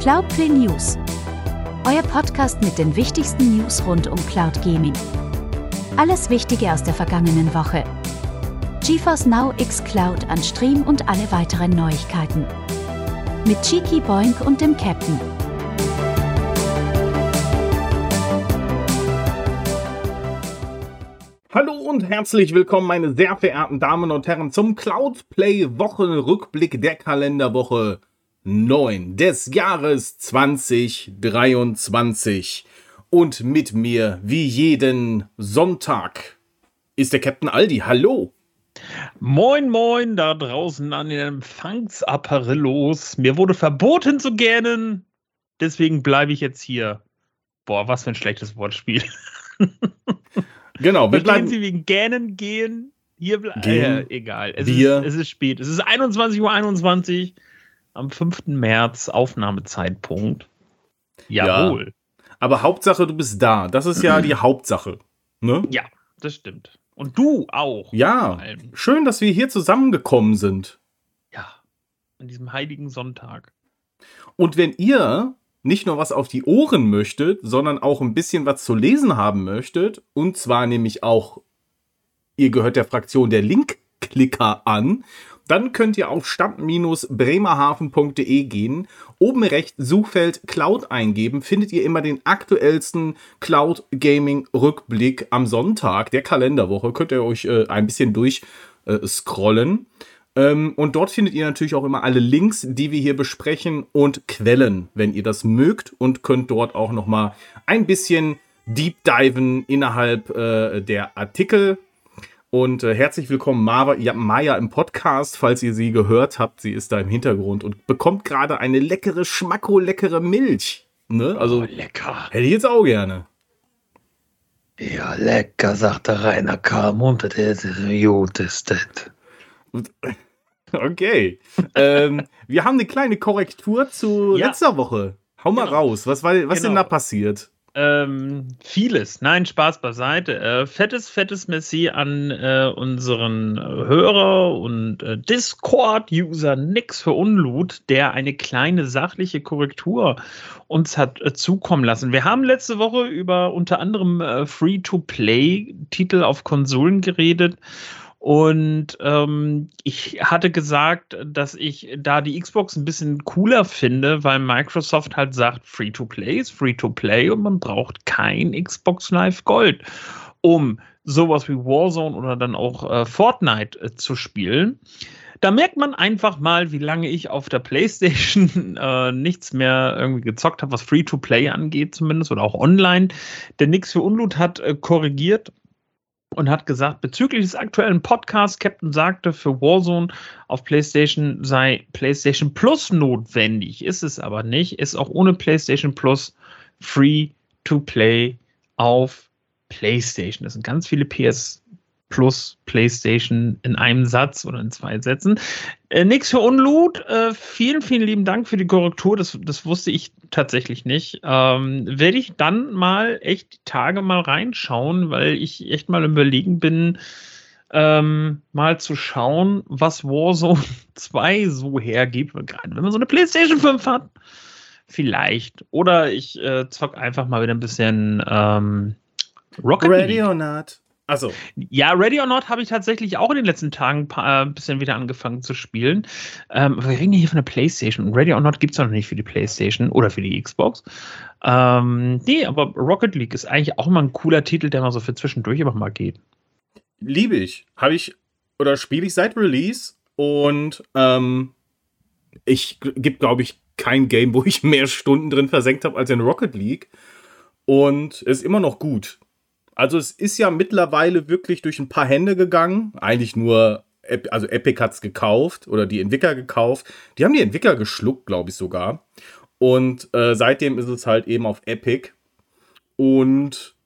Cloudplay News. Euer Podcast mit den wichtigsten News rund um Cloud Gaming. Alles Wichtige aus der vergangenen Woche. GeForce Now X Cloud an Stream und alle weiteren Neuigkeiten. Mit Cheeky Boink und dem Captain. Hallo und herzlich willkommen, meine sehr verehrten Damen und Herren, zum Cloudplay Wochenrückblick der Kalenderwoche 9 des Jahres 2023. Und mit mir, wie jeden Sonntag, ist der Captain Aldi. Hallo. Moin, moin, da draußen an den Empfangsapparillos. Mir wurde verboten zu gähnen, deswegen bleibe ich jetzt hier. Boah, was für ein schlechtes Wortspiel. Genau, wir bleiben. Sie wegen Gähnen gehen? Hier bleiben. Äh, egal. Es ist, es ist spät. Es ist 21.21 Uhr 21, am 5. März, Aufnahmezeitpunkt. Jawohl. Ja, aber Hauptsache, du bist da. Das ist ja die Hauptsache. Ne? Ja, das stimmt. Und du auch. Ja. Schön, dass wir hier zusammengekommen sind. Ja. An diesem heiligen Sonntag. Und wenn ihr nicht nur was auf die Ohren möchtet, sondern auch ein bisschen was zu lesen haben möchtet, und zwar nämlich auch, ihr gehört der Fraktion der Linkklicker an, dann könnt ihr auf stadt-bremerhaven.de gehen, oben rechts Suchfeld Cloud eingeben, findet ihr immer den aktuellsten Cloud Gaming Rückblick am Sonntag der Kalenderwoche. Könnt ihr euch äh, ein bisschen durchscrollen. Äh, ähm, und dort findet ihr natürlich auch immer alle Links, die wir hier besprechen und Quellen, wenn ihr das mögt und könnt dort auch noch mal ein bisschen deep diven innerhalb äh, der Artikel. Und äh, herzlich willkommen, Mava, ja, Maya im Podcast, falls ihr sie gehört habt. Sie ist da im Hintergrund und bekommt gerade eine leckere, schmacko-leckere Milch. Ne? Also, oh, lecker. Hätte ich jetzt auch gerne. Ja, lecker, sagt der Rainer Karmund, das ist gut, ist das. Okay. ähm, wir haben eine kleine Korrektur zu ja. letzter Woche. Hau mal genau. raus. Was, war, was genau. denn da passiert? Ähm, vieles. Nein, Spaß beiseite. Äh, fettes, fettes Messi an äh, unseren Hörer und äh, Discord-User Nix für Unlut, der eine kleine sachliche Korrektur uns hat äh, zukommen lassen. Wir haben letzte Woche über unter anderem äh, Free-to-Play-Titel auf Konsolen geredet und ähm, ich hatte gesagt, dass ich da die Xbox ein bisschen cooler finde, weil Microsoft halt sagt, Free-to-Play ist Free-to-Play und man braucht kein Xbox Live Gold, um sowas wie Warzone oder dann auch äh, Fortnite äh, zu spielen. Da merkt man einfach mal, wie lange ich auf der PlayStation äh, nichts mehr irgendwie gezockt habe, was Free-to-Play angeht, zumindest oder auch online. Der Nix für Unlut hat äh, korrigiert und hat gesagt, bezüglich des aktuellen Podcasts, Captain sagte, für Warzone auf PlayStation sei PlayStation Plus notwendig. Ist es aber nicht. Ist auch ohne PlayStation Plus free to play auf PlayStation. Das sind ganz viele PS plus PlayStation in einem Satz oder in zwei Sätzen. Äh, nix für Unlut. Äh, vielen, vielen lieben Dank für die Korrektur. Das, das wusste ich tatsächlich nicht. Ähm, Werde ich dann mal echt die Tage mal reinschauen, weil ich echt mal überlegen bin, ähm, mal zu schauen, was Warzone 2 so hergibt. Gerade wenn man so eine PlayStation 5 hat. Vielleicht. Oder ich äh, zock einfach mal wieder ein bisschen ähm, Rocket not. Also. Ja, Ready or Not habe ich tatsächlich auch in den letzten Tagen ein äh, bisschen wieder angefangen zu spielen. Ähm, wir reden hier von der PlayStation. Ready or Not gibt es noch nicht für die PlayStation oder für die Xbox. Ähm, nee, aber Rocket League ist eigentlich auch immer ein cooler Titel, der mal so für zwischendurch einfach mal geht. Liebe ich. Habe ich oder spiele ich seit Release und ähm, ich gibt, glaube ich, kein Game, wo ich mehr Stunden drin versenkt habe als in Rocket League. Und ist immer noch gut. Also es ist ja mittlerweile wirklich durch ein paar Hände gegangen. Eigentlich nur, also Epic hat es gekauft oder die Entwickler gekauft. Die haben die Entwickler geschluckt, glaube ich sogar. Und äh, seitdem ist es halt eben auf Epic. Und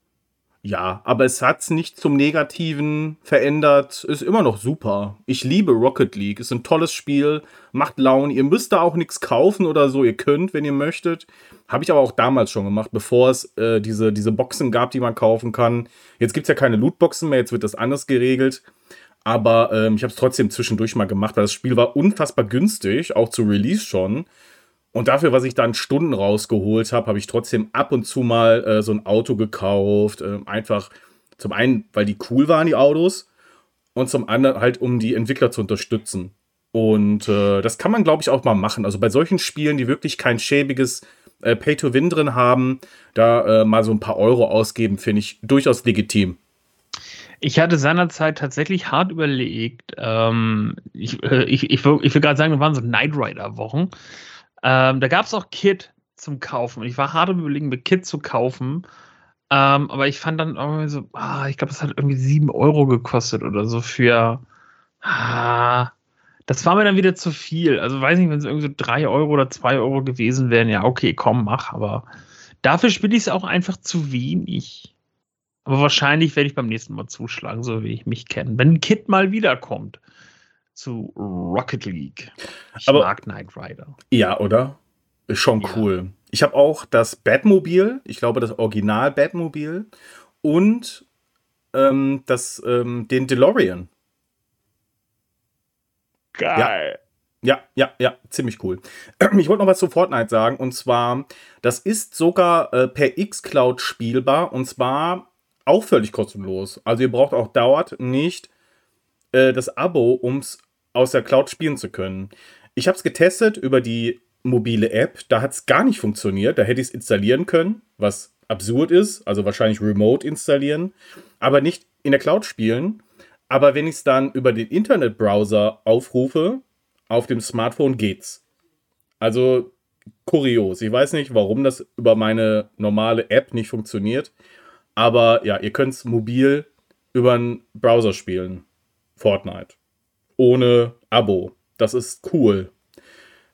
ja, aber es hat es nicht zum Negativen verändert. Ist immer noch super. Ich liebe Rocket League. Ist ein tolles Spiel. Macht Laune. Ihr müsst da auch nichts kaufen oder so. Ihr könnt, wenn ihr möchtet. Habe ich aber auch damals schon gemacht, bevor es äh, diese, diese Boxen gab, die man kaufen kann. Jetzt gibt es ja keine Lootboxen mehr. Jetzt wird das anders geregelt. Aber ähm, ich habe es trotzdem zwischendurch mal gemacht, weil das Spiel war unfassbar günstig. Auch zu Release schon. Und dafür, was ich dann Stunden rausgeholt habe, habe ich trotzdem ab und zu mal äh, so ein Auto gekauft. Äh, einfach zum einen, weil die cool waren, die Autos. Und zum anderen halt, um die Entwickler zu unterstützen. Und äh, das kann man, glaube ich, auch mal machen. Also bei solchen Spielen, die wirklich kein schäbiges äh, Pay-to-Win drin haben, da äh, mal so ein paar Euro ausgeben, finde ich durchaus legitim. Ich hatte seinerzeit tatsächlich hart überlegt. Ähm, ich, äh, ich, ich, will, ich will gerade sagen, wir waren so Night Rider-Wochen. Ähm, da gab es auch Kit zum Kaufen. Und ich war hart überlegen, mir Kit zu kaufen. Ähm, aber ich fand dann irgendwie so, ah, ich glaube, es hat irgendwie 7 Euro gekostet oder so für. Ah, das war mir dann wieder zu viel. Also weiß nicht, wenn es irgendwie so 3 Euro oder 2 Euro gewesen wären, ja, okay, komm, mach. Aber dafür spiele ich es auch einfach zu wenig. Aber wahrscheinlich werde ich beim nächsten Mal zuschlagen, so wie ich mich kenne. Wenn Kid mal wiederkommt zu Rocket League. Ich Aber, mag Knight Rider. Ja, oder? Ist schon ja. cool. Ich habe auch das Batmobil, ich glaube das Original Batmobil und ähm, das, ähm, den DeLorean. Geil. Ja, ja, ja, ziemlich cool. Ich wollte noch was zu Fortnite sagen und zwar, das ist sogar äh, per Xcloud spielbar und zwar auch völlig kostenlos. Also ihr braucht auch dauert nicht äh, das Abo, um es aus der Cloud spielen zu können. Ich habe es getestet über die mobile App. Da hat es gar nicht funktioniert. Da hätte ich es installieren können, was absurd ist. Also wahrscheinlich remote installieren, aber nicht in der Cloud spielen. Aber wenn ich es dann über den Internetbrowser aufrufe, auf dem Smartphone geht's. Also kurios. Ich weiß nicht, warum das über meine normale App nicht funktioniert. Aber ja, ihr könnt es mobil über einen Browser spielen. Fortnite. Ohne Abo. Das ist cool.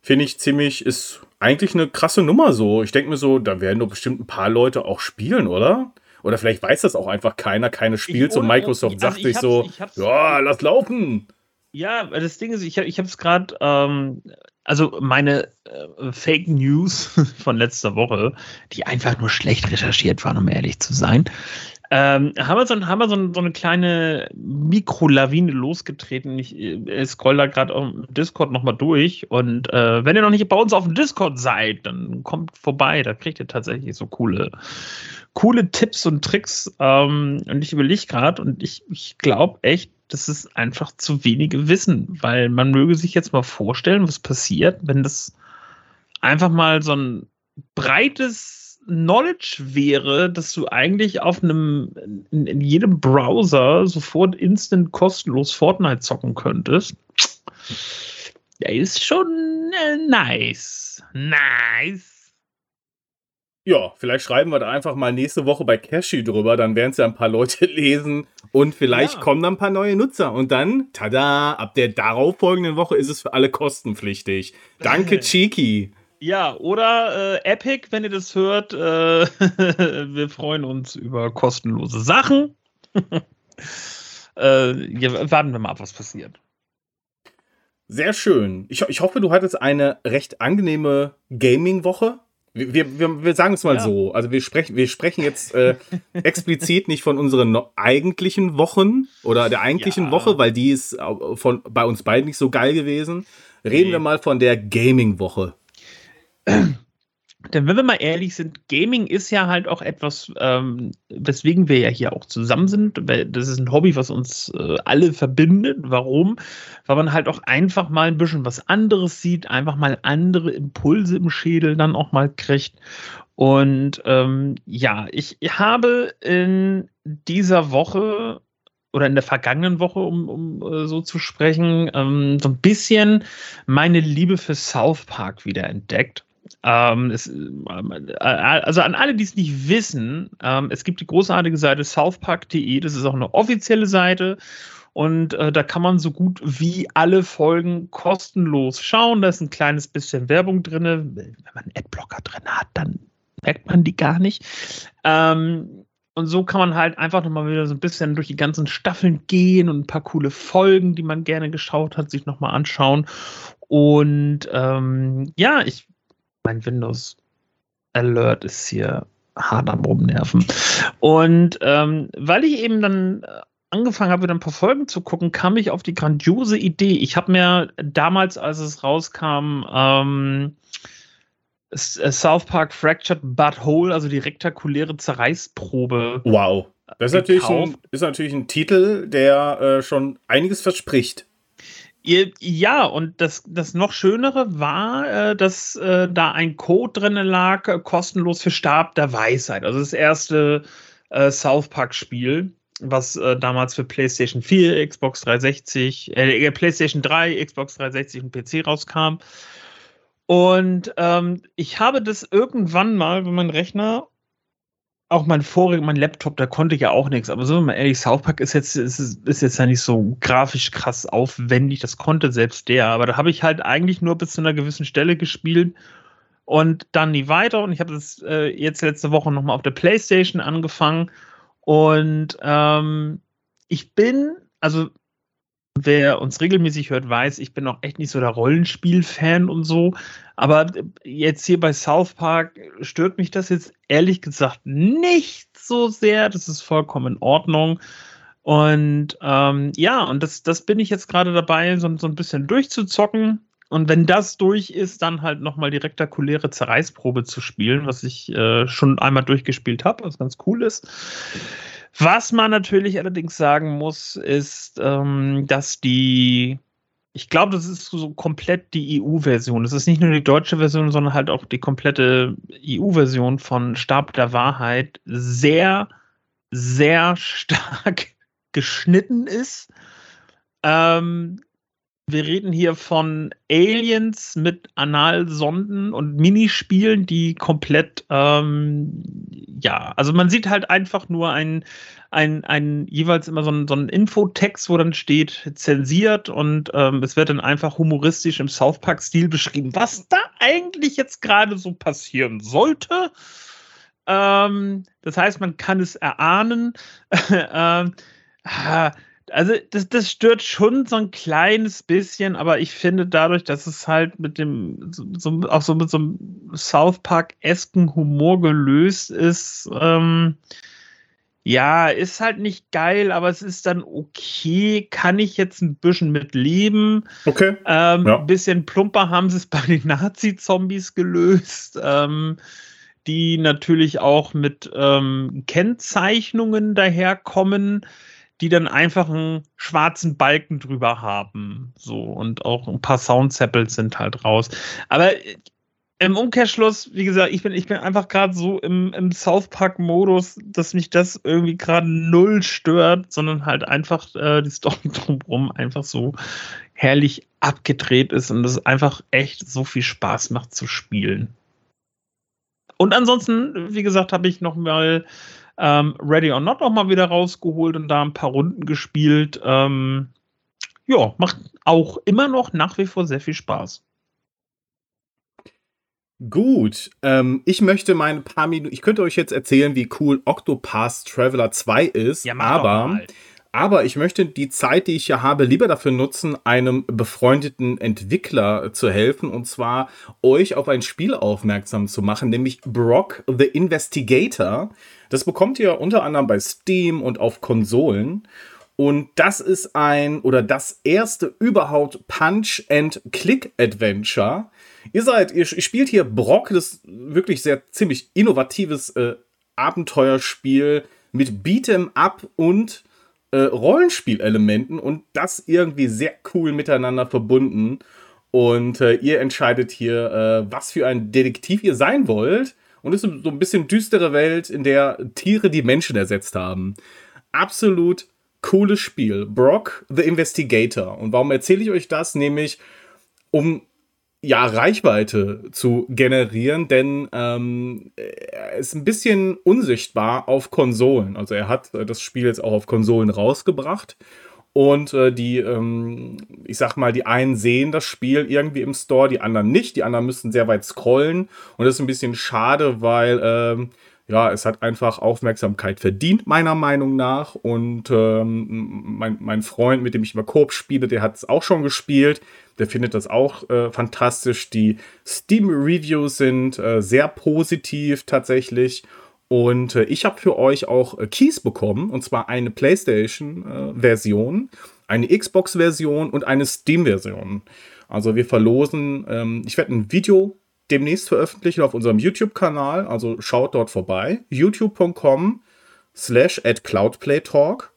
Finde ich ziemlich, ist eigentlich eine krasse Nummer so. Ich denke mir so, da werden doch bestimmt ein paar Leute auch spielen, oder? Oder vielleicht weiß das auch einfach keiner, keine spielt und Microsoft also sagt sich so, ja, lass laufen. Ja, das Ding ist, ich, ich habe es gerade, ähm, also meine äh, Fake News von letzter Woche, die einfach nur schlecht recherchiert waren, um ehrlich zu sein, ähm, haben wir, so, eine kleine Mikrolawine losgetreten. Ich, äh, scroll da gerade auf Discord nochmal durch. Und äh, wenn ihr noch nicht bei uns auf dem Discord seid, dann kommt vorbei. Da kriegt ihr tatsächlich so coole, coole Tipps und Tricks. Ähm, und ich überlege gerade und ich, ich glaube echt, das ist einfach zu wenige Wissen, weil man möge sich jetzt mal vorstellen, was passiert, wenn das einfach mal so ein breites Knowledge wäre, dass du eigentlich auf einem, in, in jedem Browser sofort instant kostenlos Fortnite zocken könntest. Der ist schon äh, nice. Nice. Ja, vielleicht schreiben wir da einfach mal nächste Woche bei Cashy drüber, dann werden es ja ein paar Leute lesen und vielleicht ja. kommen dann ein paar neue Nutzer und dann, tada, ab der darauffolgenden Woche ist es für alle kostenpflichtig. Danke, Cheeky. Ja, oder äh, Epic, wenn ihr das hört. Äh, wir freuen uns über kostenlose Sachen. äh, ja, warten wir mal ab, was passiert. Sehr schön. Ich, ich hoffe, du hattest eine recht angenehme Gaming-Woche. Wir, wir, wir sagen es mal ja. so. Also wir sprechen, wir sprechen jetzt äh, explizit nicht von unseren eigentlichen Wochen oder der eigentlichen ja. Woche, weil die ist von, bei uns beiden nicht so geil gewesen. Reden nee. wir mal von der Gaming-Woche. Denn wenn wir mal ehrlich sind, Gaming ist ja halt auch etwas, ähm, weswegen wir ja hier auch zusammen sind. Das ist ein Hobby, was uns äh, alle verbindet. Warum? Weil man halt auch einfach mal ein bisschen was anderes sieht, einfach mal andere Impulse im Schädel dann auch mal kriegt. Und ähm, ja, ich habe in dieser Woche oder in der vergangenen Woche, um, um äh, so zu sprechen, ähm, so ein bisschen meine Liebe für South Park wieder entdeckt. Ähm, es, äh, also an alle, die es nicht wissen, ähm, es gibt die großartige Seite southpark.de, das ist auch eine offizielle Seite und äh, da kann man so gut wie alle Folgen kostenlos schauen. Da ist ein kleines bisschen Werbung drin. Wenn man einen Adblocker drin hat, dann merkt man die gar nicht. Ähm, und so kann man halt einfach nochmal wieder so ein bisschen durch die ganzen Staffeln gehen und ein paar coole Folgen, die man gerne geschaut hat, sich nochmal anschauen. Und ähm, ja, ich mein Windows Alert ist hier hart am Rumnerven. Und ähm, weil ich eben dann äh, angefangen habe, wieder ein paar Folgen zu gucken, kam ich auf die grandiose Idee. Ich habe mir damals, als es rauskam, ähm, South Park Fractured But Whole, also die rektakuläre Zerreißprobe. Wow. Das ist natürlich, ein, ist natürlich ein Titel, der äh, schon einiges verspricht. Ja, und das, das noch Schönere war, äh, dass äh, da ein Code drin lag, äh, kostenlos für Stab der Weisheit. Also das erste South Park-Spiel, was damals für PlayStation 4, Xbox 360, äh, PlayStation 3, Xbox 360 und PC rauskam. Und ähm, ich habe das irgendwann mal, wenn mein Rechner auch mein voriger, mein Laptop, da konnte ich ja auch nichts. Aber so mal ehrlich, South Park ist jetzt, ist, ist jetzt ja nicht so grafisch krass aufwendig. Das konnte selbst der. Aber da habe ich halt eigentlich nur bis zu einer gewissen Stelle gespielt und dann nie weiter. Und ich habe das äh, jetzt letzte Woche nochmal auf der Playstation angefangen. Und ähm, ich bin, also wer uns regelmäßig hört, weiß, ich bin auch echt nicht so der Rollenspiel-Fan und so. Aber jetzt hier bei South Park stört mich das jetzt ehrlich gesagt nicht so sehr. Das ist vollkommen in Ordnung. Und ähm, ja, und das, das bin ich jetzt gerade dabei, so, so ein bisschen durchzuzocken. Und wenn das durch ist, dann halt nochmal die rektakuläre Zerreißprobe zu spielen, was ich äh, schon einmal durchgespielt habe, was ganz cool ist. Was man natürlich allerdings sagen muss, ist, ähm, dass die, ich glaube, das ist so komplett die EU-Version. Das ist nicht nur die deutsche Version, sondern halt auch die komplette EU-Version von Stab der Wahrheit sehr, sehr stark geschnitten ist. Ähm, wir reden hier von Aliens mit Analsonden und Minispielen, die komplett, ähm, ja, also man sieht halt einfach nur ein, ein, ein jeweils immer so ein, so Infotext, wo dann steht zensiert und ähm, es wird dann einfach humoristisch im South Park-Stil beschrieben, was da eigentlich jetzt gerade so passieren sollte. Ähm, das heißt, man kann es erahnen. ah, also das, das stört schon so ein kleines bisschen, aber ich finde dadurch, dass es halt mit dem, so, auch so mit so einem South Park-esken Humor gelöst ist, ähm, ja, ist halt nicht geil, aber es ist dann okay. Kann ich jetzt ein bisschen mit leben. Okay. Ähm, ja. Ein bisschen plumper haben sie es bei den Nazi-Zombies gelöst, ähm, die natürlich auch mit ähm, Kennzeichnungen daherkommen die dann einfach einen schwarzen Balken drüber haben. So, und auch ein paar Soundsamples sind halt raus. Aber äh, im Umkehrschluss, wie gesagt, ich bin, ich bin einfach gerade so im, im South Park-Modus, dass mich das irgendwie gerade null stört, sondern halt einfach äh, die Story drumherum einfach so herrlich abgedreht ist und es einfach echt so viel Spaß macht zu spielen. Und ansonsten, wie gesagt, habe ich noch mal ähm, Ready or Not auch mal wieder rausgeholt und da ein paar Runden gespielt. Ähm, ja, macht auch immer noch nach wie vor sehr viel Spaß. Gut, ähm, ich möchte meine paar Minuten, ich könnte euch jetzt erzählen, wie cool Octopath Traveler 2 ist, ja, aber, aber ich möchte die Zeit, die ich hier habe, lieber dafür nutzen, einem befreundeten Entwickler zu helfen und zwar euch auf ein Spiel aufmerksam zu machen, nämlich Brock the Investigator. Das bekommt ihr unter anderem bei Steam und auf Konsolen. Und das ist ein oder das erste überhaupt Punch-and-Click-Adventure. Ihr seid, ihr, spielt hier Brock, das wirklich sehr ziemlich innovatives äh, Abenteuerspiel mit Beat'em Up und äh, Rollenspielelementen und das irgendwie sehr cool miteinander verbunden. Und äh, ihr entscheidet hier, äh, was für ein Detektiv ihr sein wollt. Und es ist so ein bisschen düstere Welt, in der Tiere die Menschen ersetzt haben. Absolut cooles Spiel. Brock the Investigator. Und warum erzähle ich euch das? Nämlich, um ja, Reichweite zu generieren, denn ähm, er ist ein bisschen unsichtbar auf Konsolen. Also er hat das Spiel jetzt auch auf Konsolen rausgebracht und äh, die, ähm, ich sag mal, die einen sehen das Spiel irgendwie im Store, die anderen nicht. Die anderen müssen sehr weit scrollen. Und das ist ein bisschen schade, weil ähm, ja, es hat einfach Aufmerksamkeit verdient, meiner Meinung nach. Und ähm, mein, mein Freund, mit dem ich immer Koop spiele, der hat es auch schon gespielt. Der findet das auch äh, fantastisch. Die Steam-Reviews sind äh, sehr positiv tatsächlich. Und äh, ich habe für euch auch äh, Keys bekommen, und zwar eine PlayStation-Version, äh, eine Xbox-Version und eine Steam-Version. Also wir verlosen, ähm, ich werde ein Video demnächst veröffentlichen auf unserem YouTube-Kanal. Also schaut dort vorbei. youtube.com slash at cloudplaytalk.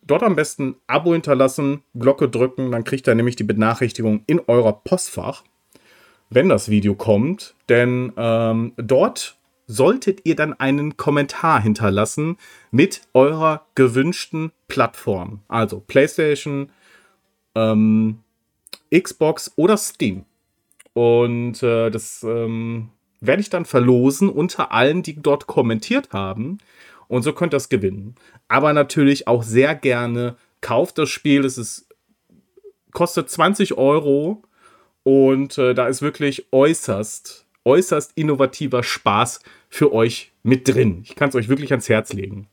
Dort am besten Abo hinterlassen, Glocke drücken, dann kriegt ihr nämlich die Benachrichtigung in eurer Postfach, wenn das Video kommt. Denn ähm, dort solltet ihr dann einen Kommentar hinterlassen mit eurer gewünschten Plattform. Also PlayStation, ähm, Xbox oder Steam. Und äh, das ähm, werde ich dann verlosen unter allen, die dort kommentiert haben. Und so könnt ihr das gewinnen. Aber natürlich auch sehr gerne kauft das Spiel. Es ist, kostet 20 Euro. Und äh, da ist wirklich äußerst, äußerst innovativer Spaß für euch mit drin. Ich kann es euch wirklich ans Herz legen.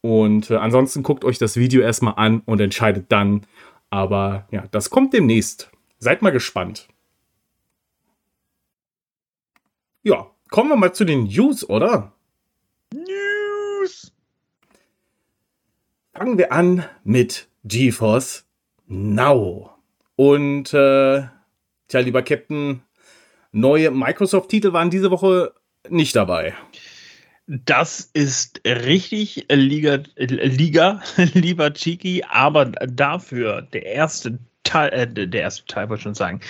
Und äh, ansonsten guckt euch das Video erstmal an und entscheidet dann. Aber ja, das kommt demnächst. Seid mal gespannt. Ja, kommen wir mal zu den News, oder? News! Fangen wir an mit GeForce Now. Und, äh, tja, lieber Captain, neue Microsoft-Titel waren diese Woche nicht dabei. Das ist richtig, Liga, Liga lieber Chiki, aber dafür der erste Teil, äh, der erste Teil wollte ich schon sagen,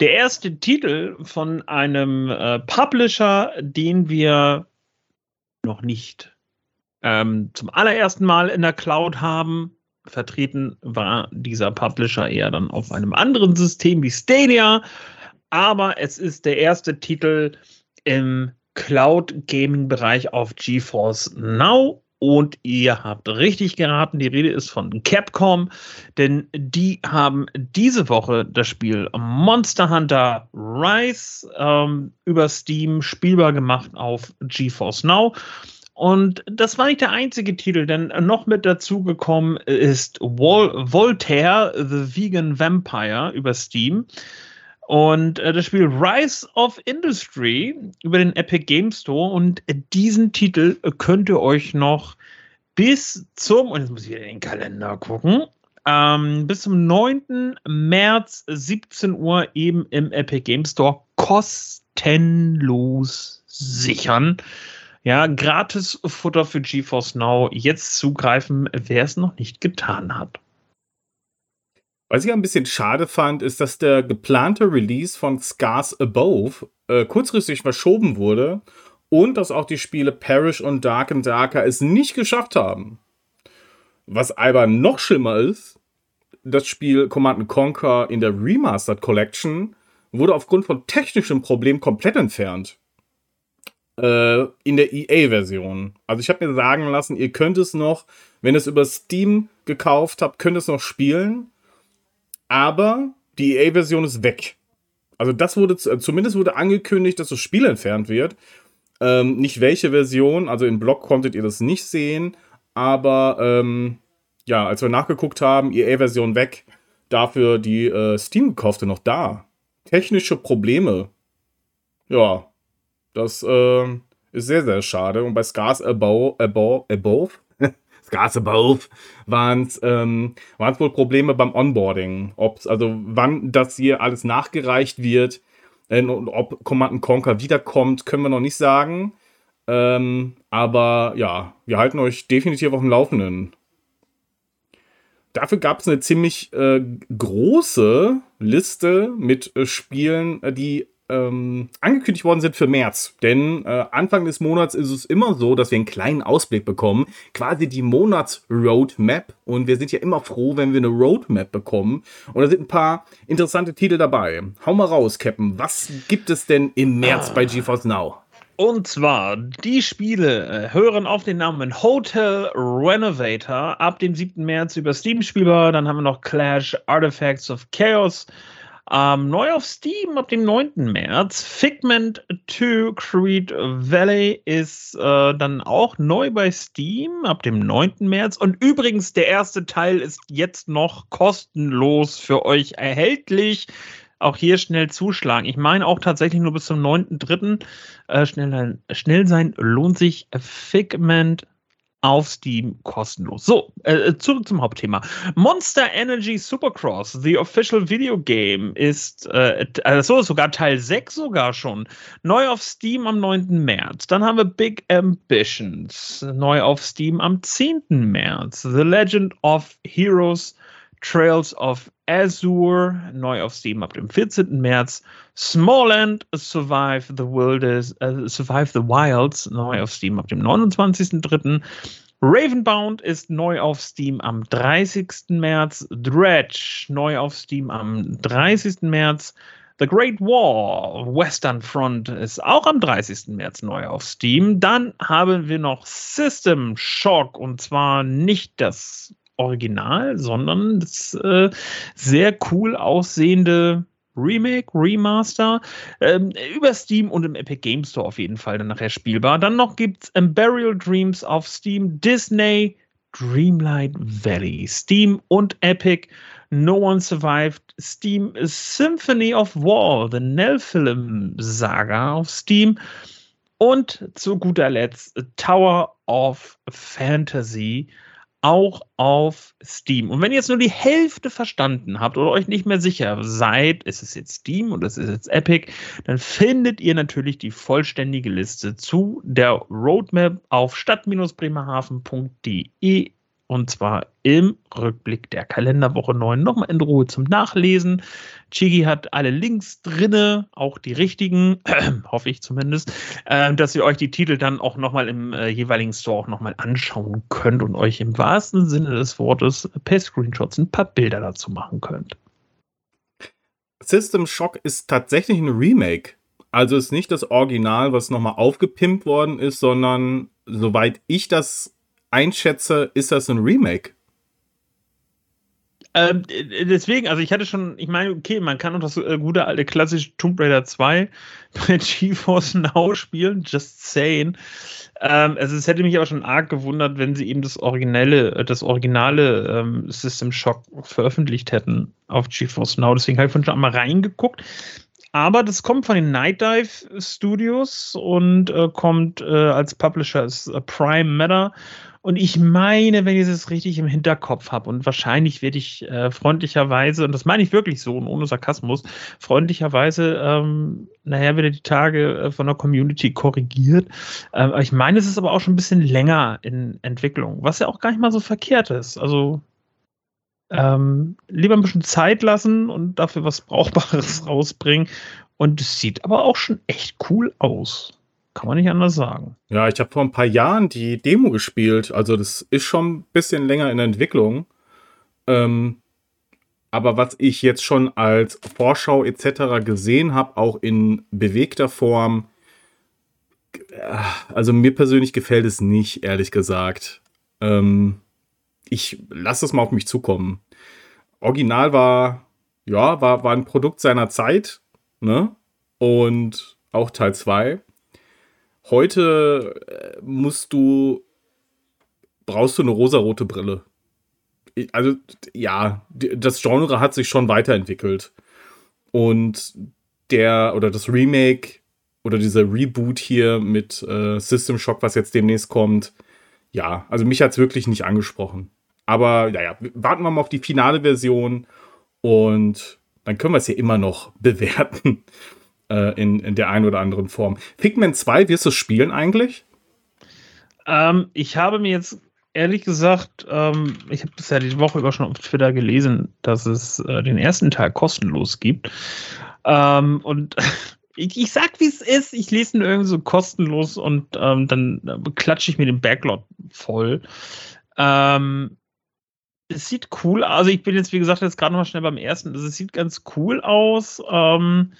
der erste Titel von einem äh, Publisher, den wir noch nicht ähm, zum allerersten Mal in der Cloud haben. Vertreten war dieser Publisher eher dann auf einem anderen System wie Stadia, aber es ist der erste Titel im Cloud-Gaming-Bereich auf GeForce Now. Und ihr habt richtig geraten, die Rede ist von Capcom, denn die haben diese Woche das Spiel Monster Hunter Rise ähm, über Steam spielbar gemacht auf GeForce Now. Und das war nicht der einzige Titel, denn noch mit dazu gekommen ist Vol Voltaire, The Vegan Vampire über Steam. Und äh, das Spiel Rise of Industry über den Epic Game Store. Und diesen Titel könnt ihr euch noch bis zum, und jetzt muss ich wieder in den Kalender gucken, ähm, bis zum 9. März 17 Uhr eben im Epic Game Store kostenlos sichern. Ja, gratis Futter für GeForce Now. Jetzt zugreifen, wer es noch nicht getan hat. Was ich ein bisschen schade fand, ist, dass der geplante Release von Scars Above äh, kurzfristig verschoben wurde und dass auch die Spiele Parish und Dark and Darker es nicht geschafft haben. Was aber noch schlimmer ist, das Spiel Command Conquer in der Remastered Collection wurde aufgrund von technischen Problemen komplett entfernt. Äh, in der EA-Version. Also ich habe mir sagen lassen, ihr könnt es noch, wenn ihr es über Steam gekauft habt, könnt ihr es noch spielen aber die EA-Version ist weg. Also das wurde, zumindest wurde angekündigt, dass das Spiel entfernt wird. Ähm, nicht welche Version, also im Blog konntet ihr das nicht sehen, aber ähm, ja, als wir nachgeguckt haben, EA-Version weg, dafür die äh, Steam gekaufte noch da. Technische Probleme. Ja, das äh, ist sehr, sehr schade. Und bei Scars Above, Above, Above Scars Above waren es ähm, wohl Probleme beim Onboarding. Ob's, also wann das hier alles nachgereicht wird äh, und ob Command Conquer wiederkommt, können wir noch nicht sagen. Ähm, aber ja, wir halten euch definitiv auf dem Laufenden. Dafür gab es eine ziemlich äh, große Liste mit äh, Spielen, äh, die ähm, angekündigt worden sind für März. Denn äh, Anfang des Monats ist es immer so, dass wir einen kleinen Ausblick bekommen, quasi die Monats-Roadmap. Und wir sind ja immer froh, wenn wir eine Roadmap bekommen. Und da sind ein paar interessante Titel dabei. Hau mal raus, Captain. Was gibt es denn im März ah. bei GeForce Now? Und zwar, die Spiele äh, hören auf den Namen Hotel Renovator ab dem 7. März über Steam spielbar. Dann haben wir noch Clash Artifacts of Chaos ähm, neu auf Steam ab dem 9. März. Figment 2 Creed Valley ist äh, dann auch neu bei Steam ab dem 9. März. Und übrigens, der erste Teil ist jetzt noch kostenlos für euch erhältlich. Auch hier schnell zuschlagen. Ich meine auch tatsächlich nur bis zum 9.3. Äh, schnell, schnell sein lohnt sich. Figment auf Steam kostenlos. So, äh, zurück zum Hauptthema. Monster Energy Supercross, the official video game, ist, äh, also sogar Teil 6 sogar schon, neu auf Steam am 9. März. Dann haben wir Big Ambitions, neu auf Steam am 10. März. The Legend of Heroes Trails of Azure, neu auf Steam ab dem 14. März. Smallland Survive the Wilderness, uh, Survive the Wilds, neu auf Steam ab dem 29.3. Ravenbound ist neu auf Steam am 30. März. Dredge neu auf Steam am 30. März. The Great War Western Front ist auch am 30. März neu auf Steam. Dann haben wir noch System Shock und zwar nicht das Original, sondern das äh, sehr cool aussehende Remake, Remaster, ähm, über Steam und im Epic Game Store auf jeden Fall dann nachher spielbar. Dann noch gibt es Burial Dreams auf Steam, Disney, Dreamlight Valley, Steam und Epic, No One Survived, Steam Symphony of War, The Nelfilm Saga auf Steam und zu guter Letzt Tower of Fantasy auch auf Steam. Und wenn ihr jetzt nur die Hälfte verstanden habt oder euch nicht mehr sicher seid, ist es jetzt Steam oder ist es jetzt Epic, dann findet ihr natürlich die vollständige Liste zu der Roadmap auf stadt-bremerhaven.de und zwar im Rückblick der Kalenderwoche 9 nochmal in Ruhe zum Nachlesen. Chigi hat alle Links drinne, auch die richtigen, äh, hoffe ich zumindest, äh, dass ihr euch die Titel dann auch nochmal im äh, jeweiligen Store auch nochmal anschauen könnt und euch im wahrsten Sinne des Wortes per Screenshots ein paar Bilder dazu machen könnt. System Shock ist tatsächlich ein Remake. Also ist nicht das Original, was nochmal aufgepimpt worden ist, sondern soweit ich das einschätze, ist das ein Remake. Ähm, deswegen, also ich hatte schon, ich meine, okay, man kann auch das äh, gute alte klassische Tomb Raider 2 bei GeForce Now spielen, just saying. Ähm, also es hätte mich aber schon arg gewundert, wenn sie eben das originelle, äh, das originale ähm, System Shock veröffentlicht hätten auf GeForce Now. Deswegen habe ich schon einmal reingeguckt. Aber das kommt von den Night Dive Studios und äh, kommt äh, als Publisher als äh, Prime Matter und ich meine, wenn ich es richtig im Hinterkopf habe, und wahrscheinlich werde ich äh, freundlicherweise, und das meine ich wirklich so und ohne Sarkasmus, freundlicherweise, ähm, nachher wieder die Tage äh, von der Community korrigiert. Ähm, ich meine, es ist aber auch schon ein bisschen länger in Entwicklung, was ja auch gar nicht mal so verkehrt ist. Also ähm, lieber ein bisschen Zeit lassen und dafür was Brauchbares rausbringen. Und es sieht aber auch schon echt cool aus. Kann man nicht anders sagen. Ja, ich habe vor ein paar Jahren die Demo gespielt. Also das ist schon ein bisschen länger in der Entwicklung. Ähm, aber was ich jetzt schon als Vorschau etc. gesehen habe, auch in bewegter Form, äh, also mir persönlich gefällt es nicht, ehrlich gesagt. Ähm, ich lasse es mal auf mich zukommen. Original war, ja, war, war ein Produkt seiner Zeit, ne? Und auch Teil 2. Heute äh, musst du, brauchst du eine rosarote Brille. Also, ja, das Genre hat sich schon weiterentwickelt. Und der, oder das Remake oder dieser Reboot hier mit äh, System Shock, was jetzt demnächst kommt, ja, also mich hat es wirklich nicht angesprochen. Aber naja, warten wir mal auf die finale Version und dann können wir es ja immer noch bewerten äh, in, in der einen oder anderen Form. Figment 2, wirst du es spielen eigentlich? Ähm, ich habe mir jetzt ehrlich gesagt, ähm, ich habe das ja die Woche über schon auf Twitter gelesen, dass es äh, den ersten Teil kostenlos gibt. Ähm, und ich, ich sag, wie es ist. Ich lese ihn irgendwie so kostenlos und ähm, dann klatsche ich mir den Backlog voll. Ähm, es sieht cool aus. Also ich bin jetzt, wie gesagt, jetzt gerade noch mal schnell beim ersten. Also es sieht ganz cool aus. Ähm,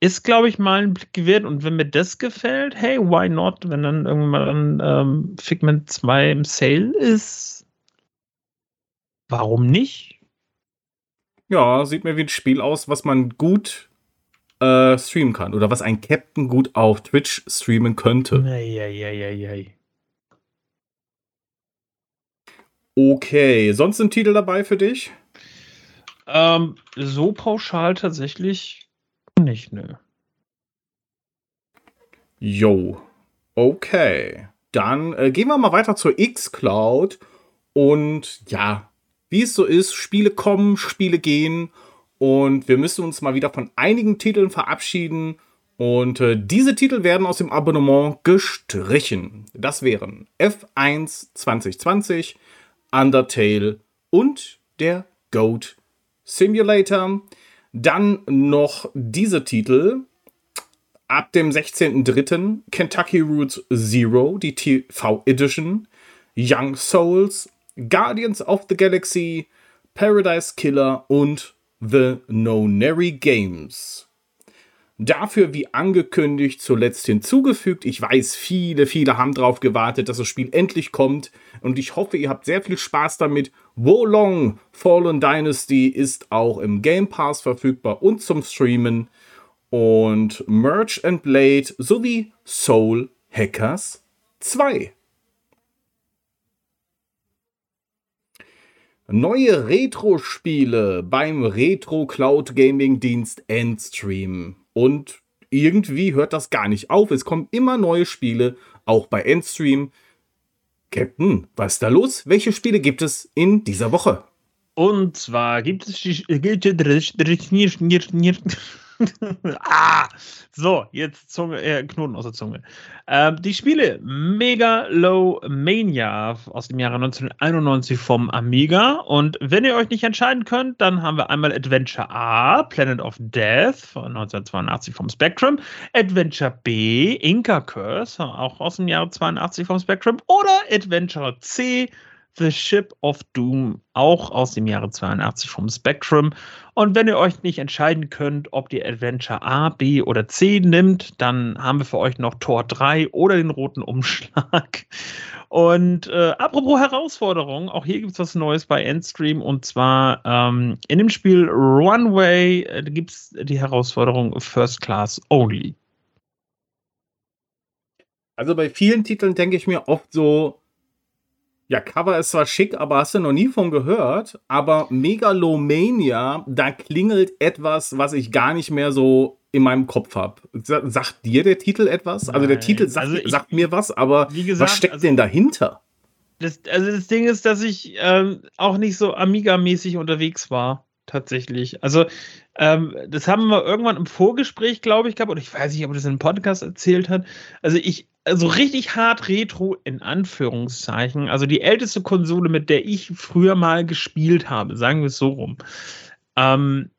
ist, glaube ich, mal ein Blick wert. Und wenn mir das gefällt, hey, why not? Wenn dann irgendwann ähm, Figment 2 im Sale ist, warum nicht? Ja, sieht mir wie ein Spiel aus, was man gut äh, streamen kann. Oder was ein Captain gut auf Twitch streamen könnte. Eieieiei. Okay, sonst sind Titel dabei für dich? Ähm, so pauschal tatsächlich nicht, nö. Yo. Okay. dann äh, gehen wir mal weiter zur X-Cloud. Und ja, wie es so ist, Spiele kommen, Spiele gehen. Und wir müssen uns mal wieder von einigen Titeln verabschieden. Und äh, diese Titel werden aus dem Abonnement gestrichen. Das wären F1 2020, Undertale und der Goat Simulator. Dann noch diese Titel. Ab dem 16.03. Kentucky Route Zero, die TV Edition. Young Souls, Guardians of the Galaxy, Paradise Killer und The Nonary Games. Dafür, wie angekündigt, zuletzt hinzugefügt. Ich weiß, viele, viele haben darauf gewartet, dass das Spiel endlich kommt. Und ich hoffe, ihr habt sehr viel Spaß damit. Wolong Fallen Dynasty ist auch im Game Pass verfügbar und zum Streamen. Und Merch and Blade sowie Soul Hackers 2. Neue Retro-Spiele beim Retro Cloud Gaming Dienst Endstream. Und irgendwie hört das gar nicht auf. Es kommen immer neue Spiele, auch bei Endstream. Captain, was ist da los? Welche Spiele gibt es in dieser Woche? Und zwar gibt es ah, so, jetzt Zunge, äh, Knoten aus der Zunge. Ähm, die Spiele Megalomania aus dem Jahre 1991 vom Amiga. Und wenn ihr euch nicht entscheiden könnt, dann haben wir einmal Adventure A, Planet of Death von 1982 vom Spectrum, Adventure B, Inca Curse, auch aus dem Jahre 82 vom Spectrum, oder Adventure C, The Ship of Doom, auch aus dem Jahre 82 vom Spectrum. Und wenn ihr euch nicht entscheiden könnt, ob ihr Adventure A, B oder C nimmt, dann haben wir für euch noch Tor 3 oder den roten Umschlag. Und äh, apropos Herausforderungen, auch hier gibt es was Neues bei Endstream. Und zwar ähm, in dem Spiel Runway äh, gibt es die Herausforderung First Class Only. Also bei vielen Titeln denke ich mir oft so, ja, Cover ist zwar schick, aber hast du noch nie von gehört. Aber Megalomania, da klingelt etwas, was ich gar nicht mehr so in meinem Kopf habe. Sagt dir der Titel etwas? Nein. Also der Titel sagt, also ich, sagt mir was, aber gesagt, was steckt also, denn dahinter? Das, also das Ding ist, dass ich ähm, auch nicht so Amiga-mäßig unterwegs war, tatsächlich. Also ähm, das haben wir irgendwann im Vorgespräch, glaube ich, gehabt, oder ich weiß nicht, ob das in einem Podcast erzählt hat. Also ich, also richtig hart Retro in Anführungszeichen. Also die älteste Konsole, mit der ich früher mal gespielt habe, sagen wir es so rum, ähm,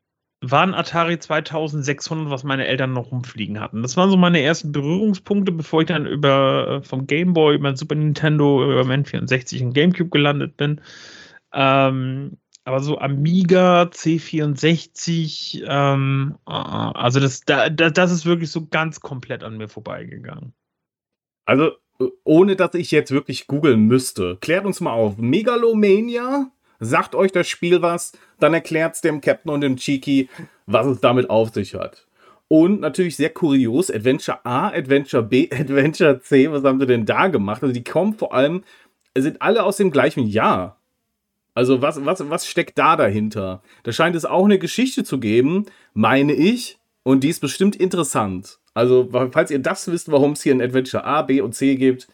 war ein Atari 2600, was meine Eltern noch rumfliegen hatten. Das waren so meine ersten Berührungspunkte, bevor ich dann über äh, vom Game Boy über Super Nintendo, über N64 und GameCube gelandet bin. Ähm, aber so Amiga, C64, ähm, äh, also das, da, das ist wirklich so ganz komplett an mir vorbeigegangen. Also, ohne dass ich jetzt wirklich googeln müsste, klärt uns mal auf. Megalomania? Sagt euch das Spiel was? Dann erklärt es dem Captain und dem Cheeky, was es damit auf sich hat. Und natürlich sehr kurios, Adventure A, Adventure B, Adventure C, was haben sie denn da gemacht? Also die kommen vor allem, sind alle aus dem gleichen Jahr. Also was, was, was steckt da dahinter? Da scheint es auch eine Geschichte zu geben, meine ich, und die ist bestimmt interessant. Also, falls ihr das wisst, warum es hier ein Adventure A, B und C gibt,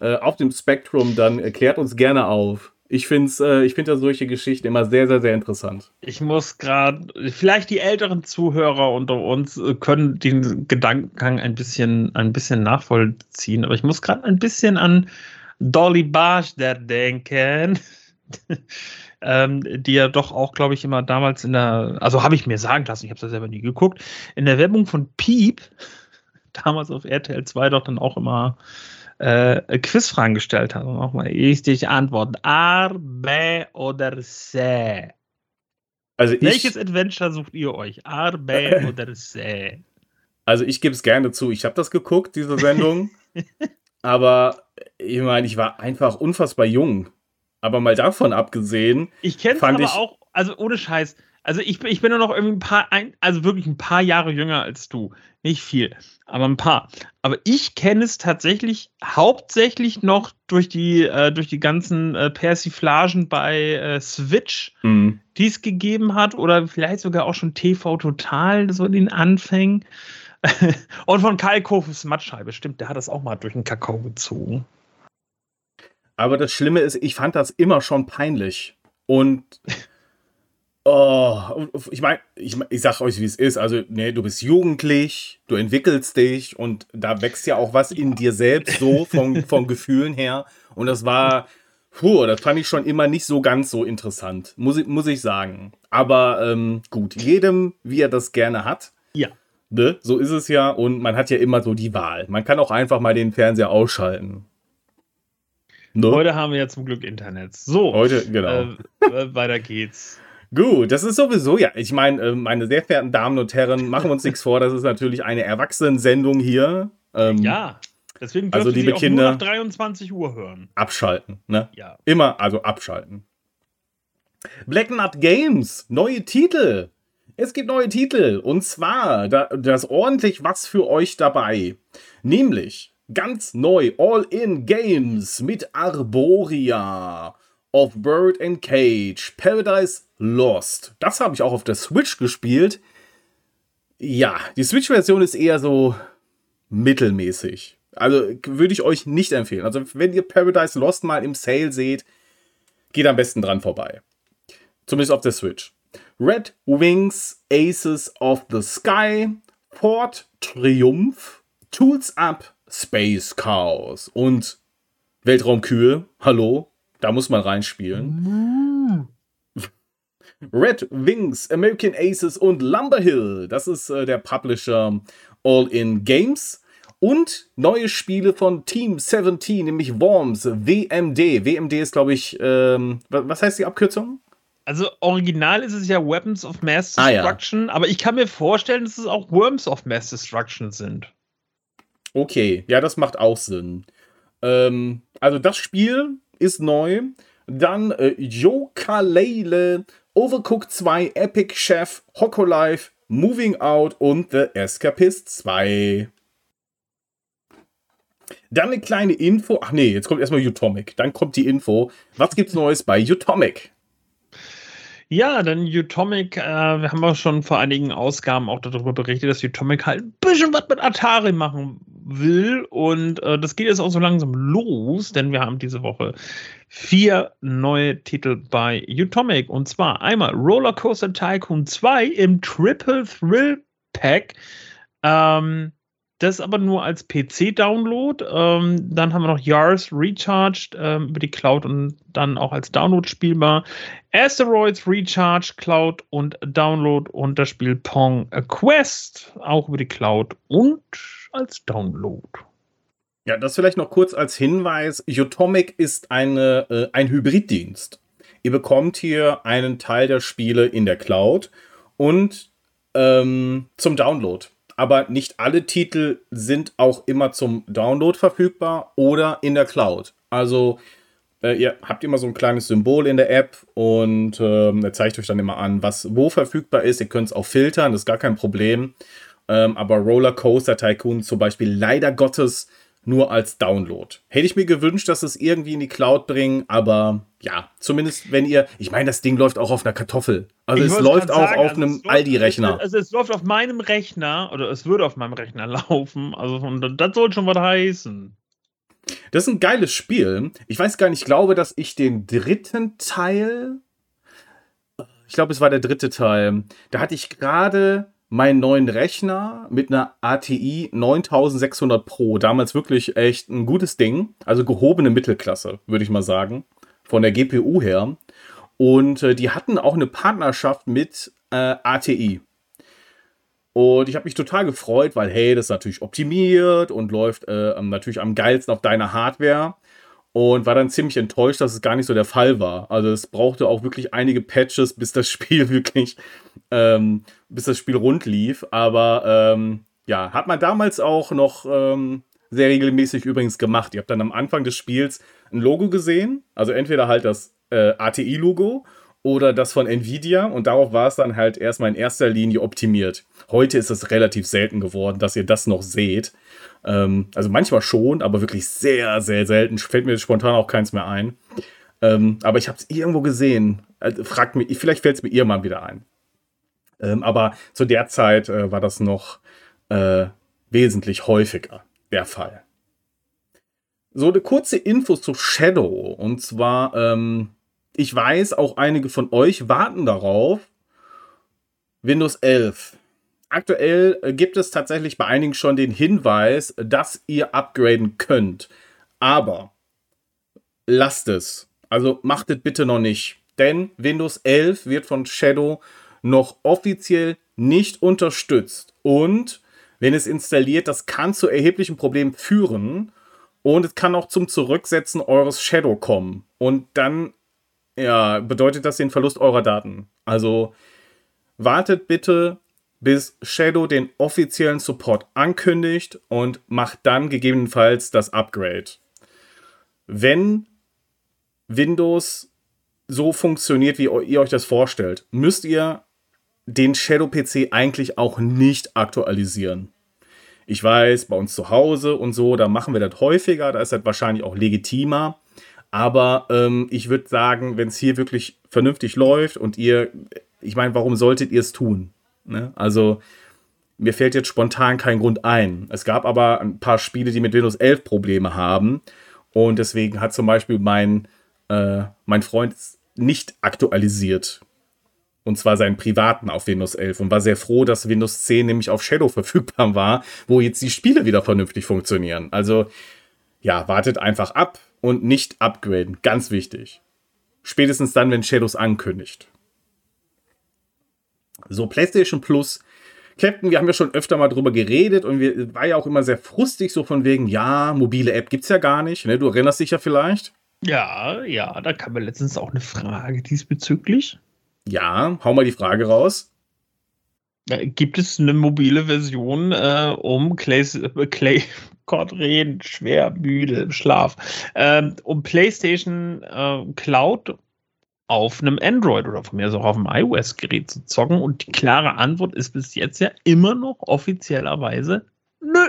äh, auf dem Spektrum, dann erklärt uns gerne auf. Ich finde äh, find ja solche Geschichten immer sehr, sehr, sehr interessant. Ich muss gerade, vielleicht die älteren Zuhörer unter uns äh, können den Gedankengang ein bisschen, ein bisschen nachvollziehen, aber ich muss gerade ein bisschen an Dolly Barster denken. ähm, die ja doch auch, glaube ich, immer damals in der, also habe ich mir sagen lassen, ich habe das selber nie geguckt, in der Werbung von Piep, damals auf RTL 2 doch dann auch immer äh, Quizfragen gestellt hat und auch mal richtig antworten. A, B oder C? Also ich, Welches Adventure sucht ihr euch? A, B oder C? Also ich gebe es gerne zu. Ich habe das geguckt, diese Sendung. aber ich meine, ich war einfach unfassbar jung. Aber mal davon abgesehen. Ich kenne es aber ich, auch, also ohne Scheiß. Also ich, ich bin nur noch irgendwie ein paar, ein, also wirklich ein paar Jahre jünger als du. Nicht viel, aber ein paar. Aber ich kenne es tatsächlich hauptsächlich noch durch die, äh, durch die ganzen äh, Persiflagen bei äh, Switch, mhm. die es gegeben hat, oder vielleicht sogar auch schon TV Total, so in den Anfängen. Und von Kai Kofes Mattscheibe, stimmt, der hat das auch mal durch den Kakao gezogen. Aber das Schlimme ist, ich fand das immer schon peinlich. Und oh, ich meine, ich, ich sag euch, wie es ist. Also, ne, du bist jugendlich, du entwickelst dich und da wächst ja auch was in dir selbst so von, von Gefühlen her. Und das war, puh, das fand ich schon immer nicht so ganz so interessant, muss ich, muss ich sagen. Aber ähm, gut, jedem, wie er das gerne hat. Ja. Ne? So ist es ja. Und man hat ja immer so die Wahl. Man kann auch einfach mal den Fernseher ausschalten. Ne? Heute haben wir ja zum Glück Internet. So. Heute, genau. Äh, weiter geht's. Gut, das ist sowieso, ja. Ich meine, äh, meine sehr verehrten Damen und Herren, machen wir uns nichts vor, das ist natürlich eine Erwachsenensendung hier. Ähm, ja, deswegen also, liebe Sie auch Kinder, nur nach 23 Uhr hören. Abschalten, ne? Ja. Immer, also abschalten. Black Nut Games, neue Titel. Es gibt neue Titel und zwar, da, da ist ordentlich was für euch dabei. Nämlich ganz neu All-In Games mit Arboria, of Bird and Cage, Paradise Lost. Das habe ich auch auf der Switch gespielt. Ja, die Switch-Version ist eher so mittelmäßig. Also würde ich euch nicht empfehlen. Also wenn ihr Paradise Lost mal im Sale seht, geht am besten dran vorbei. Zumindest auf der Switch. Red Wings Aces of the Sky, Fort Triumph, Tools Up, Space Chaos und Weltraumkühe. Hallo, da muss man reinspielen. Red Wings, American Aces und Lumberhill. Das ist äh, der Publisher All in Games. Und neue Spiele von Team 17, nämlich Worms, WMD. WMD ist, glaube ich, ähm, was heißt die Abkürzung? Also original ist es ja Weapons of Mass Destruction, ah, ja. aber ich kann mir vorstellen, dass es auch Worms of Mass Destruction sind. Okay, ja, das macht auch Sinn. Ähm, also das Spiel ist neu. Dann äh, Yooka-Laylee, Overcooked 2, Epic Chef, Hokolife, Moving Out und The Escapist 2. Dann eine kleine Info. Ach nee, jetzt kommt erstmal Utomic. Dann kommt die Info. Was gibt's Neues bei Utomic? Ja, dann Utomic, äh, wir haben auch schon vor einigen Ausgaben auch darüber berichtet, dass Utomic halt ein bisschen was mit Atari machen will. Und äh, das geht jetzt auch so langsam los, denn wir haben diese Woche vier neue Titel bei Utomic. Und zwar einmal Rollercoaster Tycoon 2 im Triple Thrill Pack. Ähm, das aber nur als PC-Download. Ähm, dann haben wir noch Yars Recharged ähm, über die Cloud und dann auch als Download spielbar. Asteroids Recharged Cloud und Download und das Spiel Pong A Quest auch über die Cloud und als Download. Ja, das vielleicht noch kurz als Hinweis. Utomic ist eine, äh, ein Hybriddienst. Ihr bekommt hier einen Teil der Spiele in der Cloud und ähm, zum Download aber nicht alle Titel sind auch immer zum Download verfügbar oder in der Cloud. Also äh, ihr habt immer so ein kleines Symbol in der App und ähm, er zeigt euch dann immer an, was wo verfügbar ist. Ihr könnt es auch filtern, das ist gar kein Problem. Ähm, aber Roller Coaster Tycoon zum Beispiel leider Gottes nur als Download. Hätte ich mir gewünscht, dass es irgendwie in die Cloud bringen, aber ja, zumindest wenn ihr, ich meine, das Ding läuft auch auf einer Kartoffel. Also ich es läuft auch sagen, auf also einem Aldi-Rechner. Also es läuft auf meinem Rechner oder es würde auf meinem Rechner laufen. Also das soll schon was heißen. Das ist ein geiles Spiel. Ich weiß gar nicht, ich glaube, dass ich den dritten Teil, ich glaube, es war der dritte Teil, da hatte ich gerade meinen neuen Rechner mit einer ATI 9600 Pro. Damals wirklich echt ein gutes Ding. Also gehobene Mittelklasse, würde ich mal sagen. Von der GPU her. Und äh, die hatten auch eine Partnerschaft mit äh, ATI. Und ich habe mich total gefreut, weil, hey, das ist natürlich optimiert und läuft äh, natürlich am geilsten auf deiner Hardware und war dann ziemlich enttäuscht, dass es gar nicht so der Fall war. Also es brauchte auch wirklich einige Patches, bis das Spiel wirklich, ähm, bis das Spiel rund lief. Aber ähm, ja, hat man damals auch noch ähm, sehr regelmäßig übrigens gemacht. Ihr habt dann am Anfang des Spiels ein Logo gesehen, also entweder halt das äh, ATI-Logo oder das von Nvidia und darauf war es dann halt erstmal in erster Linie optimiert. Heute ist es relativ selten geworden, dass ihr das noch seht. Ähm, also manchmal schon, aber wirklich sehr, sehr selten. Fällt mir spontan auch keins mehr ein. Ähm, aber ich habe es irgendwo gesehen. Also, fragt mich, vielleicht fällt es mir irgendwann wieder ein. Ähm, aber zu der Zeit äh, war das noch äh, wesentlich häufiger der Fall. so eine kurze Info zu Shadow. Und zwar, ähm, ich weiß, auch einige von euch warten darauf. Windows 11. Aktuell äh, gibt es tatsächlich bei einigen schon den Hinweis, dass ihr upgraden könnt. Aber lasst es. Also macht es bitte noch nicht. Denn Windows 11 wird von Shadow noch offiziell nicht unterstützt. Und wenn es installiert, das kann zu erheblichen Problemen führen. Und es kann auch zum Zurücksetzen eures Shadow kommen. Und dann ja, bedeutet das den Verlust eurer Daten. Also wartet bitte, bis Shadow den offiziellen Support ankündigt und macht dann gegebenenfalls das Upgrade. Wenn Windows so funktioniert, wie ihr euch das vorstellt, müsst ihr den Shadow PC eigentlich auch nicht aktualisieren. Ich weiß, bei uns zu Hause und so, da machen wir das häufiger, da ist das wahrscheinlich auch legitimer. Aber ähm, ich würde sagen, wenn es hier wirklich vernünftig läuft und ihr, ich meine, warum solltet ihr es tun? Ne? Also, mir fällt jetzt spontan kein Grund ein. Es gab aber ein paar Spiele, die mit Windows 11 Probleme haben. Und deswegen hat zum Beispiel mein, äh, mein Freund nicht aktualisiert. Und zwar seinen privaten auf Windows 11 und war sehr froh, dass Windows 10 nämlich auf Shadow verfügbar war, wo jetzt die Spiele wieder vernünftig funktionieren. Also ja, wartet einfach ab und nicht upgraden. Ganz wichtig. Spätestens dann, wenn Shadows ankündigt. So, PlayStation Plus. Captain, wir haben ja schon öfter mal drüber geredet und wir war ja auch immer sehr frustig, so von wegen, ja, mobile App gibt's ja gar nicht. Ne? Du erinnerst dich ja vielleicht. Ja, ja, da kam mir letztens auch eine Frage diesbezüglich. Ja, hau mal die Frage raus. Gibt es eine mobile Version, äh, um Clay, äh, Clay, Reden, schwer, müde, im Schlaf, ähm, um PlayStation äh, Cloud auf einem Android oder von mir aus auch auf einem iOS-Gerät zu zocken? Und die klare Antwort ist bis jetzt ja immer noch offiziellerweise, nö,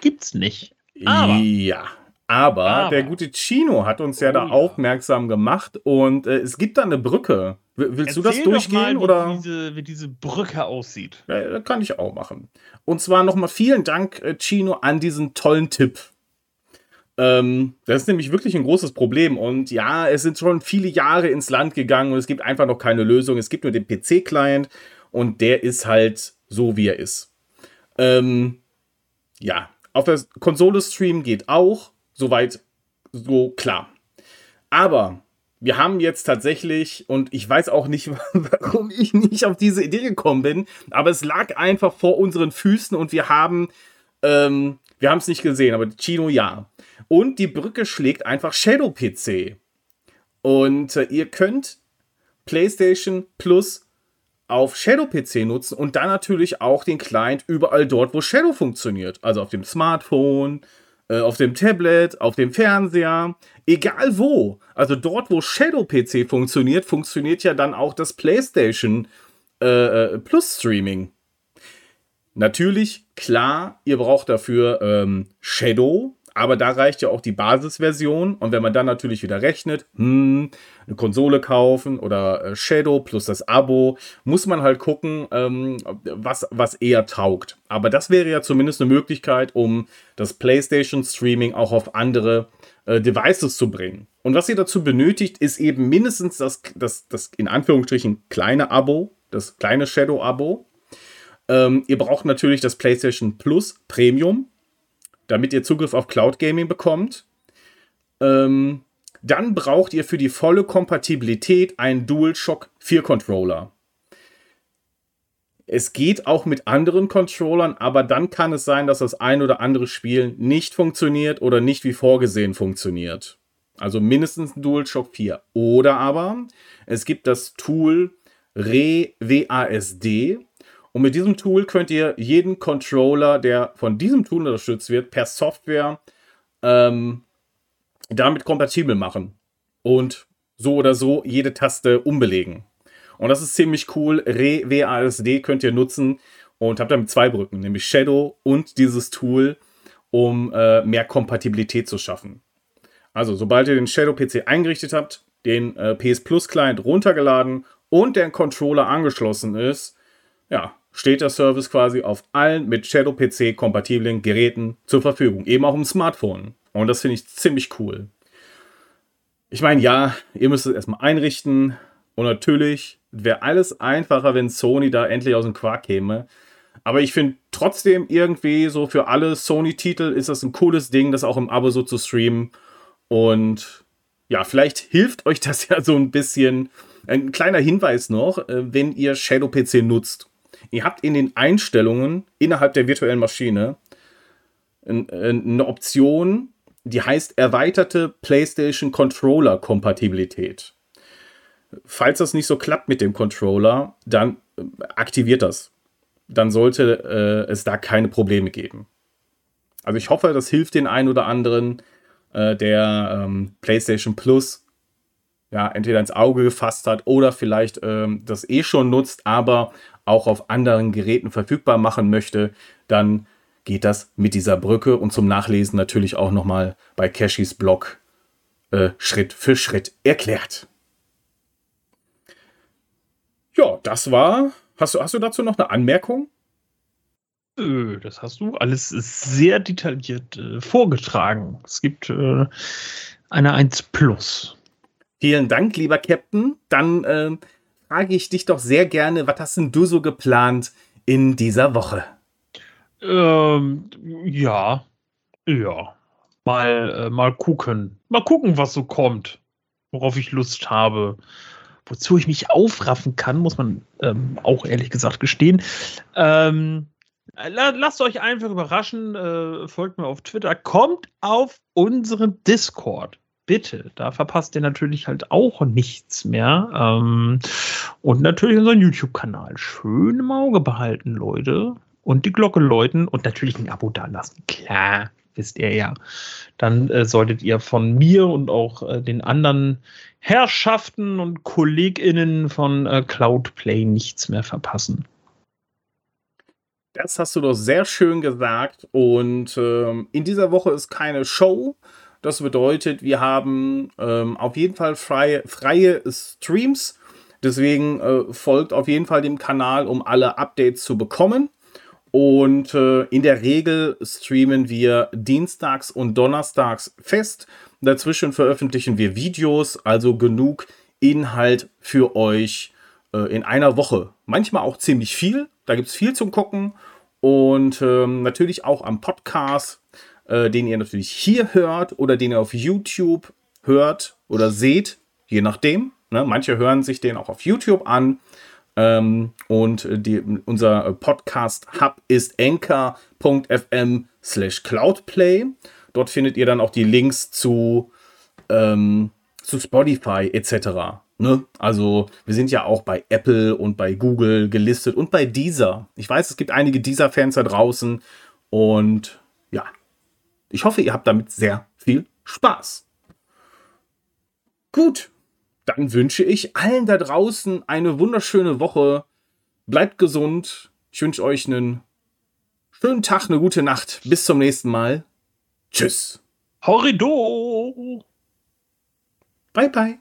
gibt's nicht. Aber, ja, aber, aber, der gute Chino hat uns ja oh, da aufmerksam gemacht und äh, es gibt da eine Brücke. Willst Erzähl du das durchgehen mal, wie oder diese, wie diese Brücke aussieht? Ja, kann ich auch machen. Und zwar nochmal vielen Dank, äh, Chino, an diesen tollen Tipp. Ähm, das ist nämlich wirklich ein großes Problem. Und ja, es sind schon viele Jahre ins Land gegangen und es gibt einfach noch keine Lösung. Es gibt nur den PC-Client und der ist halt so, wie er ist. Ähm, ja, auf der Konsole streamen geht auch. Soweit so klar. Aber wir haben jetzt tatsächlich, und ich weiß auch nicht, warum ich nicht auf diese Idee gekommen bin, aber es lag einfach vor unseren Füßen und wir haben, ähm, wir haben es nicht gesehen, aber Chino ja. Und die Brücke schlägt einfach Shadow PC. Und äh, ihr könnt PlayStation Plus auf Shadow PC nutzen und dann natürlich auch den Client überall dort, wo Shadow funktioniert. Also auf dem Smartphone, äh, auf dem Tablet, auf dem Fernseher, egal wo. Also dort, wo Shadow PC funktioniert, funktioniert ja dann auch das PlayStation äh, äh, Plus Streaming. Natürlich, klar, ihr braucht dafür ähm, Shadow, aber da reicht ja auch die Basisversion. Und wenn man dann natürlich wieder rechnet, hm, eine Konsole kaufen oder äh, Shadow plus das Abo, muss man halt gucken, ähm, was, was eher taugt. Aber das wäre ja zumindest eine Möglichkeit, um das PlayStation Streaming auch auf andere äh, Devices zu bringen. Und was ihr dazu benötigt, ist eben mindestens das, das, das in Anführungsstrichen kleine Abo, das kleine Shadow-Abo. Ähm, ihr braucht natürlich das PlayStation Plus Premium damit ihr Zugriff auf Cloud Gaming bekommt. Ähm, dann braucht ihr für die volle Kompatibilität einen DualShock 4 Controller. Es geht auch mit anderen Controllern, aber dann kann es sein, dass das ein oder andere Spiel nicht funktioniert oder nicht wie vorgesehen funktioniert. Also mindestens ein DualShock 4. Oder aber es gibt das Tool ReWASD. Und mit diesem Tool könnt ihr jeden Controller, der von diesem Tool unterstützt wird, per Software ähm, damit kompatibel machen. Und so oder so jede Taste umbelegen. Und das ist ziemlich cool. ReWASD könnt ihr nutzen und habt damit zwei Brücken, nämlich Shadow und dieses Tool, um äh, mehr Kompatibilität zu schaffen. Also, sobald ihr den Shadow PC eingerichtet habt, den äh, PS Plus Client runtergeladen und der Controller angeschlossen ist, ja, steht der Service quasi auf allen mit Shadow PC kompatiblen Geräten zur Verfügung, eben auch im Smartphone. Und das finde ich ziemlich cool. Ich meine, ja, ihr müsst es erstmal einrichten. Und natürlich wäre alles einfacher, wenn Sony da endlich aus dem Quark käme. Aber ich finde trotzdem irgendwie so für alle Sony-Titel ist das ein cooles Ding, das auch im Abo so zu streamen. Und ja, vielleicht hilft euch das ja so ein bisschen. Ein kleiner Hinweis noch, äh, wenn ihr Shadow PC nutzt. Ihr habt in den Einstellungen innerhalb der virtuellen Maschine eine Option, die heißt erweiterte PlayStation Controller Kompatibilität. Falls das nicht so klappt mit dem Controller, dann äh, aktiviert das. Dann sollte äh, es da keine Probleme geben. Also ich hoffe, das hilft den einen oder anderen, äh, der ähm, PlayStation Plus ja entweder ins Auge gefasst hat oder vielleicht ähm, das eh schon nutzt, aber auch auf anderen Geräten verfügbar machen möchte. Dann geht das mit dieser Brücke und zum Nachlesen natürlich auch nochmal bei Cashys Blog äh, Schritt für Schritt erklärt. Ja, das war. Hast du, hast du dazu noch eine Anmerkung? Das hast du alles sehr detailliert äh, vorgetragen. Es gibt äh, eine 1 Plus. Vielen Dank, lieber Captain. Dann äh, frage ich dich doch sehr gerne, was hast denn du so geplant in dieser Woche? Ähm, ja, ja. Mal, äh, mal gucken. Mal gucken, was so kommt. Worauf ich Lust habe. Wozu ich mich aufraffen kann, muss man ähm, auch ehrlich gesagt gestehen. Ähm, lasst euch einfach überraschen. Äh, folgt mir auf Twitter. Kommt auf unseren Discord bitte, da verpasst ihr natürlich halt auch nichts mehr. Ähm, und natürlich unseren YouTube-Kanal. Schön im Auge behalten, Leute und die Glocke läuten und natürlich ein Abo dalassen. Klar, wisst ihr ja. Dann äh, solltet ihr von mir und auch äh, den anderen Herrschaften und KollegInnen von äh, Cloudplay nichts mehr verpassen. Das hast du doch sehr schön gesagt. Und ähm, in dieser Woche ist keine Show. Das bedeutet, wir haben ähm, auf jeden Fall freie, freie Streams. Deswegen äh, folgt auf jeden Fall dem Kanal, um alle Updates zu bekommen. Und äh, in der Regel streamen wir dienstags und donnerstags fest. Dazwischen veröffentlichen wir Videos, also genug Inhalt für euch äh, in einer Woche. Manchmal auch ziemlich viel. Da gibt es viel zum Gucken. Und ähm, natürlich auch am Podcast, äh, den ihr natürlich hier hört oder den ihr auf YouTube hört oder seht, je nachdem. Ne? Manche hören sich den auch auf YouTube an. Ähm, und die, unser Podcast-Hub ist anchor.fm slash cloudplay. Dort findet ihr dann auch die Links zu, ähm, zu Spotify etc. Ne? Also wir sind ja auch bei Apple und bei Google gelistet und bei Deezer. Ich weiß, es gibt einige Deezer-Fans da draußen und ja, ich hoffe, ihr habt damit sehr viel Spaß. Gut, dann wünsche ich allen da draußen eine wunderschöne Woche. Bleibt gesund. Ich wünsche euch einen schönen Tag, eine gute Nacht. Bis zum nächsten Mal. Tschüss. Horrido. Bye, bye.